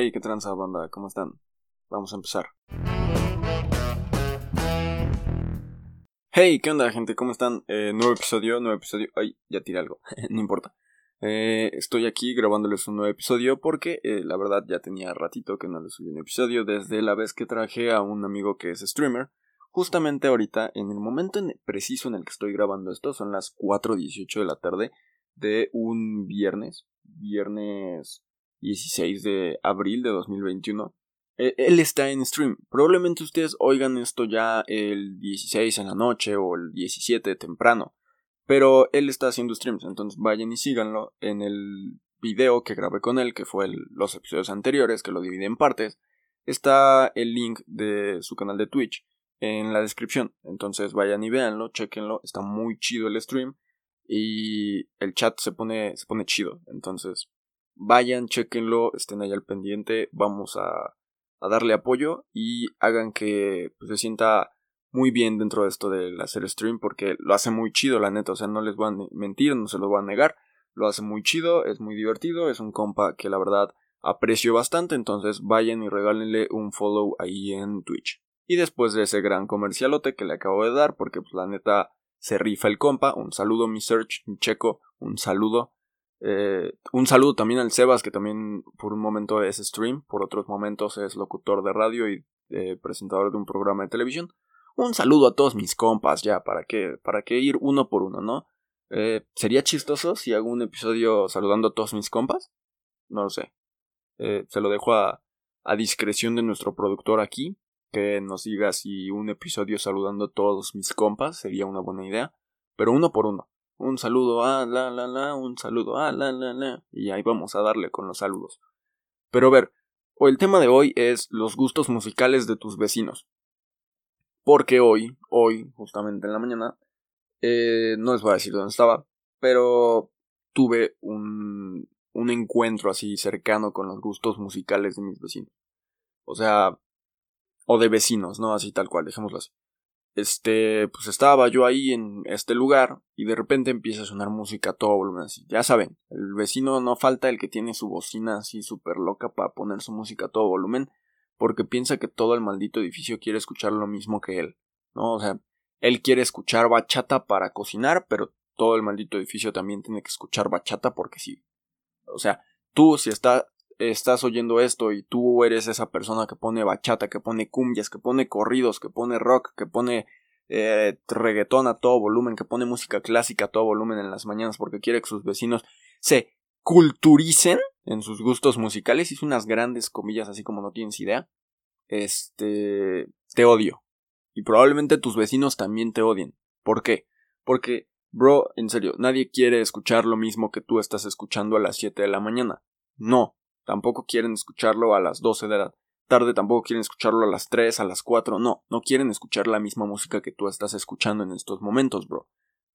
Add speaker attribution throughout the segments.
Speaker 1: Hey, qué tranza banda, ¿cómo están? Vamos a empezar. Hey, ¿qué onda gente? ¿Cómo están? Eh, nuevo episodio, nuevo episodio. Ay, ya tiré algo, no importa. Eh, estoy aquí grabándoles un nuevo episodio porque eh, la verdad ya tenía ratito que no les subí un episodio desde la vez que traje a un amigo que es streamer. Justamente ahorita, en el momento preciso en el que estoy grabando esto, son las 4.18 de la tarde de un viernes, viernes 16 de abril de 2021. E, él está en stream. Probablemente ustedes oigan esto ya el 16 en la noche o el 17 temprano. Pero él está haciendo streams, entonces vayan y síganlo en el video que grabé con él, que fue los episodios anteriores, que lo dividí en partes. Está el link de su canal de Twitch en la descripción. Entonces vayan y véanlo, chequenlo. Está muy chido el stream. Y el chat se pone, se pone chido. Entonces, vayan, chequenlo, estén ahí al pendiente. Vamos a a darle apoyo y hagan que pues, se sienta muy bien dentro de esto del hacer stream porque lo hace muy chido la neta, o sea, no les voy a mentir, no se lo voy a negar, lo hace muy chido, es muy divertido, es un compa que la verdad aprecio bastante, entonces vayan y regálenle un follow ahí en Twitch. Y después de ese gran comercialote que le acabo de dar, porque pues la neta se rifa el compa, un saludo mi search, mi checo, un saludo. Eh, un saludo también al Sebas, que también por un momento es stream, por otros momentos es locutor de radio y eh, presentador de un programa de televisión. Un saludo a todos mis compas, ya, para que, para ir uno por uno, ¿no? Eh, ¿Sería chistoso si hago un episodio saludando a todos mis compas? No lo sé. se lo dejo a, a discreción de nuestro productor aquí, que nos diga si un episodio saludando a todos mis compas sería una buena idea, pero uno por uno un saludo a la la la, un saludo a la la la, y ahí vamos a darle con los saludos. Pero a ver, el tema de hoy es los gustos musicales de tus vecinos. Porque hoy, hoy, justamente en la mañana, eh, no les voy a decir dónde estaba, pero tuve un, un encuentro así cercano con los gustos musicales de mis vecinos. O sea, o de vecinos, ¿no? Así tal cual, dejémoslo así este, pues estaba yo ahí en este lugar y de repente empieza a sonar música a todo volumen así. Ya saben, el vecino no falta el que tiene su bocina así súper loca para poner su música a todo volumen porque piensa que todo el maldito edificio quiere escuchar lo mismo que él, ¿no? O sea, él quiere escuchar bachata para cocinar, pero todo el maldito edificio también tiene que escuchar bachata porque sí. O sea, tú si está, estás oyendo esto y tú eres esa persona que pone bachata, que pone cumbias, que pone corridos, que pone rock, que pone eh, reggaetón a todo volumen, que pone música clásica a todo volumen en las mañanas porque quiere que sus vecinos se culturicen en sus gustos musicales, hizo unas grandes comillas así como no tienes idea, este, te odio. Y probablemente tus vecinos también te odien. ¿Por qué? Porque, bro, en serio, nadie quiere escuchar lo mismo que tú estás escuchando a las 7 de la mañana. No, tampoco quieren escucharlo a las 12 de la tarde, tampoco quieren escucharlo a las 3, a las 4, no, no quieren escuchar la misma música que tú estás escuchando en estos momentos, bro.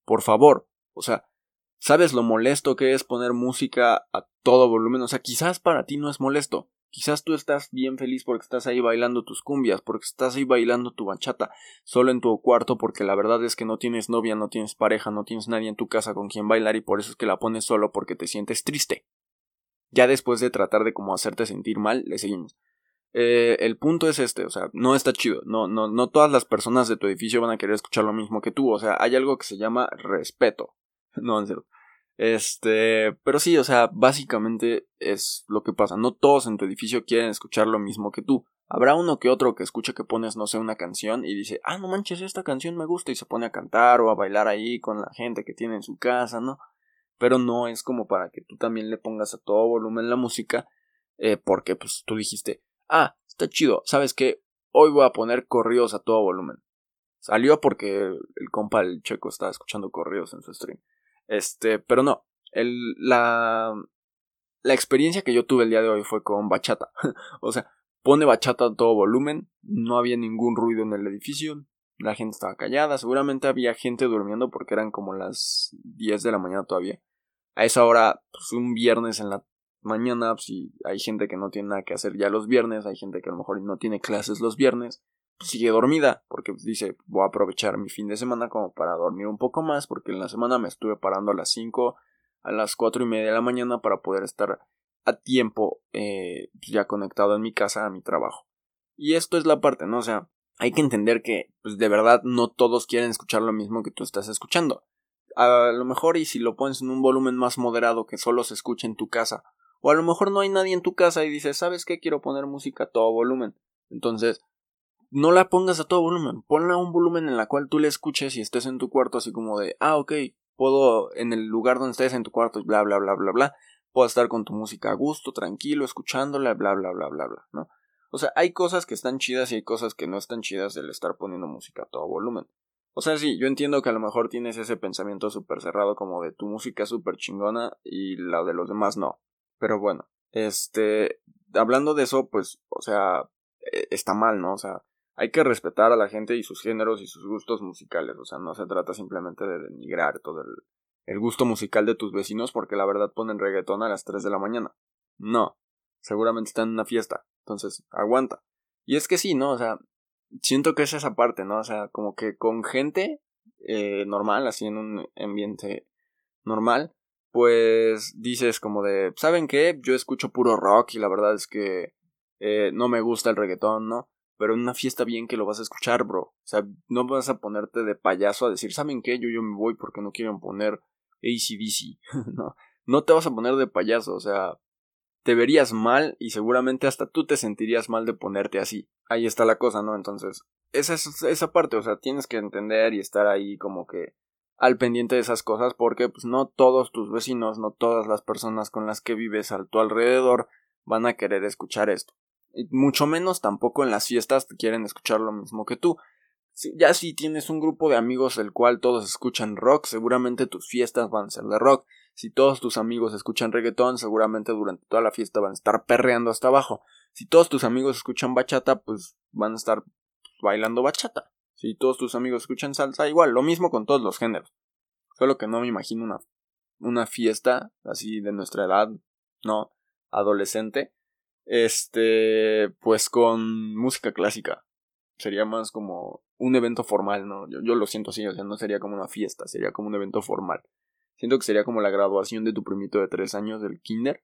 Speaker 1: Por favor, o sea, ¿sabes lo molesto que es poner música a todo volumen? O sea, quizás para ti no es molesto, Quizás tú estás bien feliz porque estás ahí bailando tus cumbias, porque estás ahí bailando tu bachata, solo en tu cuarto porque la verdad es que no tienes novia, no tienes pareja, no tienes nadie en tu casa con quien bailar y por eso es que la pones solo porque te sientes triste. Ya después de tratar de hacerte sentir mal, le seguimos. Eh, el punto es este, o sea, no está chido, no, no, no todas las personas de tu edificio van a querer escuchar lo mismo que tú, o sea, hay algo que se llama respeto. No, en serio. Este, pero sí, o sea, básicamente es lo que pasa. No todos en tu edificio quieren escuchar lo mismo que tú. Habrá uno que otro que escuche que pones, no sé, una canción y dice, ah, no manches, esta canción me gusta y se pone a cantar o a bailar ahí con la gente que tiene en su casa, ¿no? Pero no es como para que tú también le pongas a todo volumen la música, eh, porque pues tú dijiste, ah, está chido, ¿sabes qué? Hoy voy a poner corridos a todo volumen. Salió porque el compa el checo estaba escuchando corridos en su stream. Este, pero no, el, la, la experiencia que yo tuve el día de hoy fue con bachata. o sea, pone bachata a todo volumen, no había ningún ruido en el edificio, la gente estaba callada, seguramente había gente durmiendo porque eran como las 10 de la mañana todavía a esa hora, pues un viernes en la mañana, pues, si hay gente que no tiene nada que hacer ya los viernes, hay gente que a lo mejor no tiene clases los viernes, pues sigue dormida, porque pues, dice, voy a aprovechar mi fin de semana como para dormir un poco más, porque en la semana me estuve parando a las 5, a las cuatro y media de la mañana para poder estar a tiempo eh, pues, ya conectado en mi casa a mi trabajo. Y esto es la parte, ¿no? O sea, hay que entender que pues de verdad no todos quieren escuchar lo mismo que tú estás escuchando. A lo mejor y si lo pones en un volumen más moderado que solo se escuche en tu casa. O a lo mejor no hay nadie en tu casa y dices, ¿sabes qué? Quiero poner música a todo volumen. Entonces, no la pongas a todo volumen, ponla a un volumen en la cual tú le escuches y estés en tu cuarto así como de, ah, ok, puedo en el lugar donde estés en tu cuarto, bla, bla, bla, bla, bla, puedo estar con tu música a gusto, tranquilo, escuchándola, bla, bla, bla, bla, bla, ¿no? O sea, hay cosas que están chidas y hay cosas que no están chidas del estar poniendo música a todo volumen. O sea, sí, yo entiendo que a lo mejor tienes ese pensamiento súper cerrado como de tu música súper chingona y la de los demás no. Pero bueno, este, hablando de eso, pues, o sea, e, está mal, ¿no? O sea, hay que respetar a la gente y sus géneros y sus gustos musicales. O sea, no se trata simplemente de denigrar todo el, el gusto musical de tus vecinos porque la verdad ponen reggaetón a las 3 de la mañana. No, seguramente están en una fiesta. Entonces, aguanta. Y es que sí, ¿no? O sea, siento que es esa parte, ¿no? O sea, como que con gente eh, normal, así en un ambiente normal, pues dices como de, ¿saben qué? Yo escucho puro rock y la verdad es que eh, no me gusta el reggaetón, ¿no? pero en una fiesta bien que lo vas a escuchar, bro. O sea, no vas a ponerte de payaso a decir, ¿saben qué? Yo, yo me voy porque no quieren poner ACDC. no, no te vas a poner de payaso, o sea, te verías mal y seguramente hasta tú te sentirías mal de ponerte así. Ahí está la cosa, ¿no? Entonces, esa es esa parte, o sea, tienes que entender y estar ahí como que al pendiente de esas cosas porque pues no todos tus vecinos, no todas las personas con las que vives a tu alrededor van a querer escuchar esto mucho menos tampoco en las fiestas te quieren escuchar lo mismo que tú. ya si tienes un grupo de amigos del cual todos escuchan rock, seguramente tus fiestas van a ser de rock. Si todos tus amigos escuchan reggaetón, seguramente durante toda la fiesta van a estar perreando hasta abajo. Si todos tus amigos escuchan bachata, pues van a estar bailando bachata. Si todos tus amigos escuchan salsa, igual, lo mismo con todos los géneros. Solo que no me imagino una, una fiesta así de nuestra edad, no, adolescente, este, pues con música clásica. Sería más como un evento formal, ¿no? Yo, yo, lo siento así, o sea, no sería como una fiesta, sería como un evento formal. Siento que sería como la graduación de tu primito de tres años del kinder.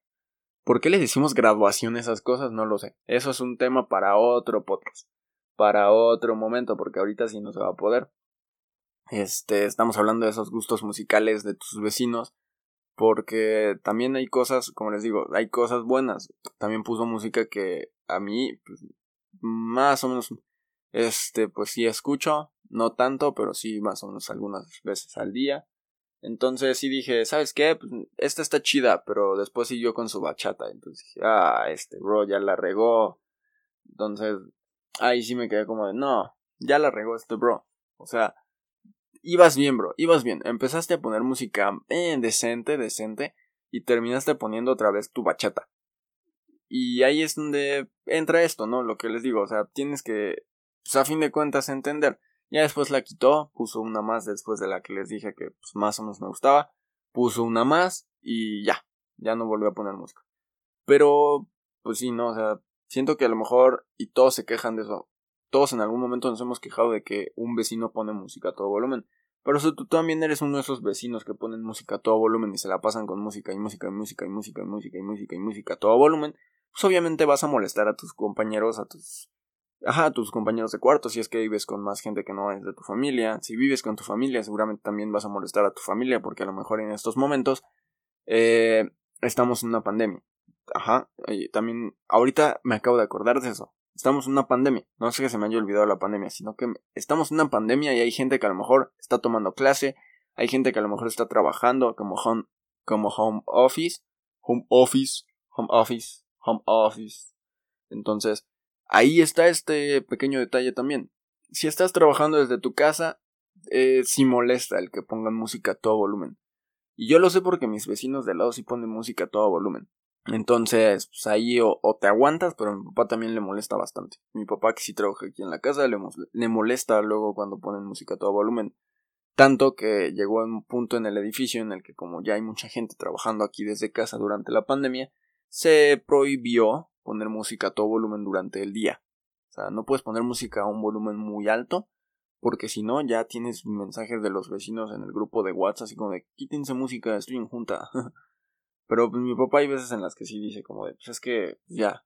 Speaker 1: ¿Por qué le decimos graduación a esas cosas? No lo sé. Eso es un tema para otro podcast. Para otro momento, porque ahorita sí no se va a poder. Este, estamos hablando de esos gustos musicales de tus vecinos porque también hay cosas, como les digo, hay cosas buenas. También puso música que a mí, pues, más o menos, este, pues sí escucho, no tanto, pero sí más o menos algunas veces al día. Entonces sí dije, ¿sabes qué? Pues, esta está chida, pero después siguió con su bachata. Entonces dije, ah, este bro ya la regó. Entonces, ahí sí me quedé como de, no, ya la regó este bro. O sea, ibas bien, bro, ibas bien. Empezaste a poner música eh, decente, decente, y terminaste poniendo otra vez tu bachata. Y ahí es donde entra esto, ¿no? Lo que les digo, o sea, tienes que, pues a fin de cuentas, entender. Ya después la quitó, puso una más después de la que les dije que pues, más o menos me gustaba, puso una más y ya, ya no volvió a poner música. Pero, pues sí, no, o sea, siento que a lo mejor, y todos se quejan de eso, todos en algún momento nos hemos quejado de que un vecino pone música a todo volumen. Pero si tú también eres uno de esos vecinos que ponen música a todo volumen y se la pasan con música y música y música y música y música y música y música a todo volumen, pues obviamente vas a molestar a tus compañeros, a tus ajá, tus compañeros de cuarto, si es que vives con más gente que no es de tu familia. Si vives con tu familia, seguramente también vas a molestar a tu familia, porque a lo mejor en estos momentos eh, estamos en una pandemia. Ajá, también ahorita me acabo de acordar de eso estamos en una pandemia. No sé que se me haya olvidado la pandemia, sino que estamos en una pandemia y hay gente que a lo mejor está tomando clase, hay gente que a lo mejor está trabajando como home, como home office, home office, home office, home office. Entonces, ahí está este pequeño detalle también. Si estás trabajando desde tu casa, eh, sí molesta el que pongan música a todo volumen. Y yo lo sé porque mis vecinos de lado sí ponen música a todo volumen. Entonces, pues ahí o, te aguantas, pero a mi papá también le molesta bastante. Mi papá, que sí trabaja aquí en la casa, le, le molesta luego cuando ponen música a todo volumen. Tanto que llegó a un punto en el edificio en el que, como ya hay mucha gente trabajando aquí desde casa durante la pandemia, se prohibió poner música a todo volumen durante el día. O sea, no puedes poner música a un volumen muy alto, porque si no, ya tienes mensajes de los vecinos en el grupo de WhatsApp, así como de quítense música, estoy en junta. Pero pues, mi papá hay veces en las que sí dice como de, pues es que ya,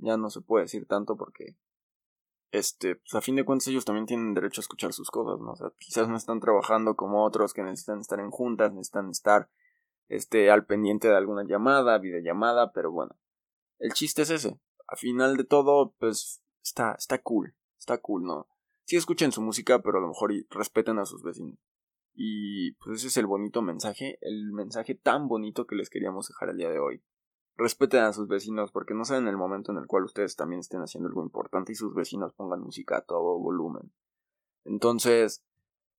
Speaker 1: ya no se puede decir tanto porque, este, pues a fin de cuentas ellos también tienen derecho a escuchar sus cosas, ¿no? O sea, quizás no están trabajando como otros que necesitan estar en juntas, necesitan estar, este, al pendiente de alguna llamada, videollamada, pero bueno, el chiste es ese. A final de todo, pues, está, está cool, está cool, ¿no? Sí escuchen su música, pero a lo mejor respeten a sus vecinos. Y pues ese es el bonito mensaje, el mensaje tan bonito que les queríamos dejar el día de hoy. Respeten a sus vecinos porque no saben el momento en el cual ustedes también estén haciendo algo importante y sus vecinos pongan música a todo volumen. Entonces,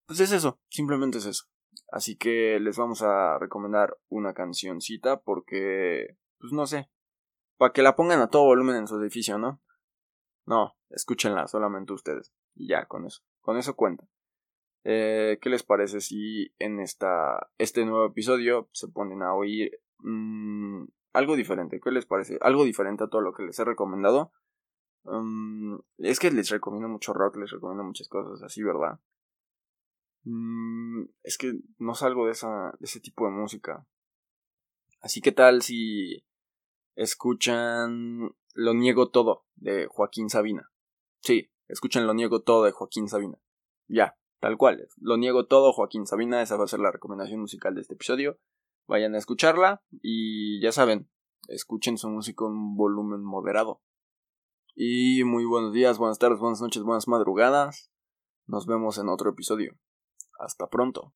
Speaker 1: pues es eso, simplemente es eso. Así que les vamos a recomendar una cancioncita porque, pues no sé, para que la pongan a todo volumen en su edificio, ¿no? No, escúchenla solamente ustedes. Y ya, con eso. Con eso cuenta. Eh, ¿Qué les parece si en esta, este nuevo episodio se ponen a oír mmm, algo diferente? ¿Qué les parece? Algo diferente a todo lo que les he recomendado. Um, es que les recomiendo mucho rock, les recomiendo muchas cosas así, ¿verdad? Mm, es que no salgo de, esa, de ese tipo de música. Así que tal si escuchan Lo Niego Todo de Joaquín Sabina. Sí, escuchan Lo Niego Todo de Joaquín Sabina. Ya, Tal cual, lo niego todo, Joaquín Sabina, esa va a ser la recomendación musical de este episodio. Vayan a escucharla y ya saben, escuchen su música en volumen moderado. Y muy buenos días, buenas tardes, buenas noches, buenas madrugadas. Nos vemos en otro episodio. Hasta pronto.